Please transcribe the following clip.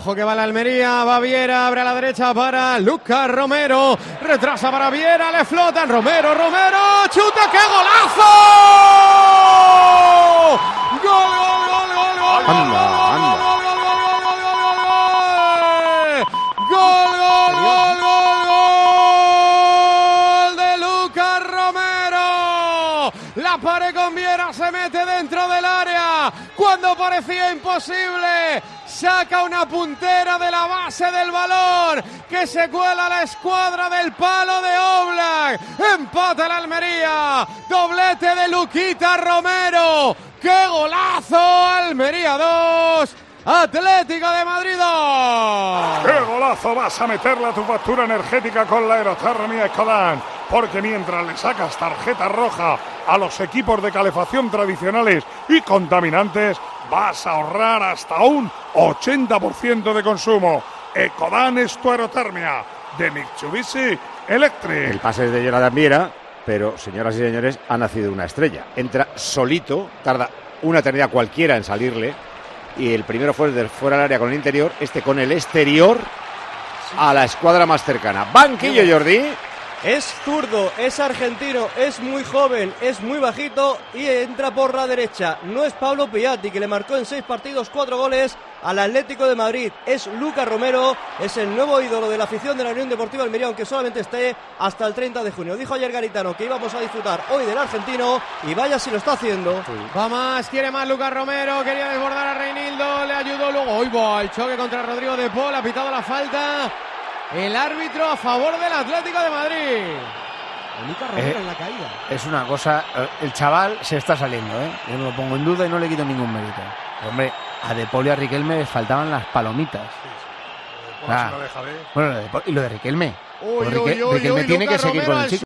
Ojo que va la Almería, va Viera, abre a la derecha para Lucas Romero, retrasa para Viera, le flotan Romero, Romero, chuta, qué golazo. Gol, gol, gol, gol, gol, La pared con Viera se mete dentro del área cuando parecía imposible. Saca una puntera de la base del balón que se cuela la escuadra del palo de Oblak. Empata la Almería. Doblete de Luquita Romero. ¡Qué golazo! Almería 2. Atlético de Madrid 2. ¡Qué golazo vas a meterle a tu factura energética con la aerotermia Ecodan! Porque mientras le sacas tarjeta roja a los equipos de calefacción tradicionales y contaminantes, vas a ahorrar hasta un 80% de consumo. Ecodan es tu aerotermia de Mitsubishi Electric. El pase es de Jonathan Viera, pero señoras y señores, ha nacido una estrella. Entra solito, tarda una eternidad cualquiera en salirle. Y el primero fue desde fuera del área con el interior, este con el exterior a la escuadra más cercana. Banquillo Jordi. Es zurdo, es argentino, es muy joven, es muy bajito y entra por la derecha. No es Pablo Piatti, que le marcó en seis partidos cuatro goles al Atlético de Madrid. Es Lucas Romero, es el nuevo ídolo de la afición de la Unión Deportiva Almería, aunque solamente esté hasta el 30 de junio. Dijo ayer Garitano que íbamos a disfrutar hoy del argentino y vaya si lo está haciendo. Va más, quiere más Lucas Romero, quería desbordar a Reinildo, le ayudó luego. Hoy va el choque contra Rodrigo de Paul, ha pitado la falta. El árbitro a favor del Atlético de Madrid. Eh, en la caída. Es una cosa, eh, el chaval se está saliendo, ¿eh? Yo no lo pongo en duda y no le quito ningún mérito. Pero, hombre, a De Paul y a Riquelme les faltaban las palomitas. Ah. Bueno, lo de y lo de Riquelme. Uy, Pues uy, Rique- uy, Riquelme uy, tiene Lucas que seguir Romero con el chico.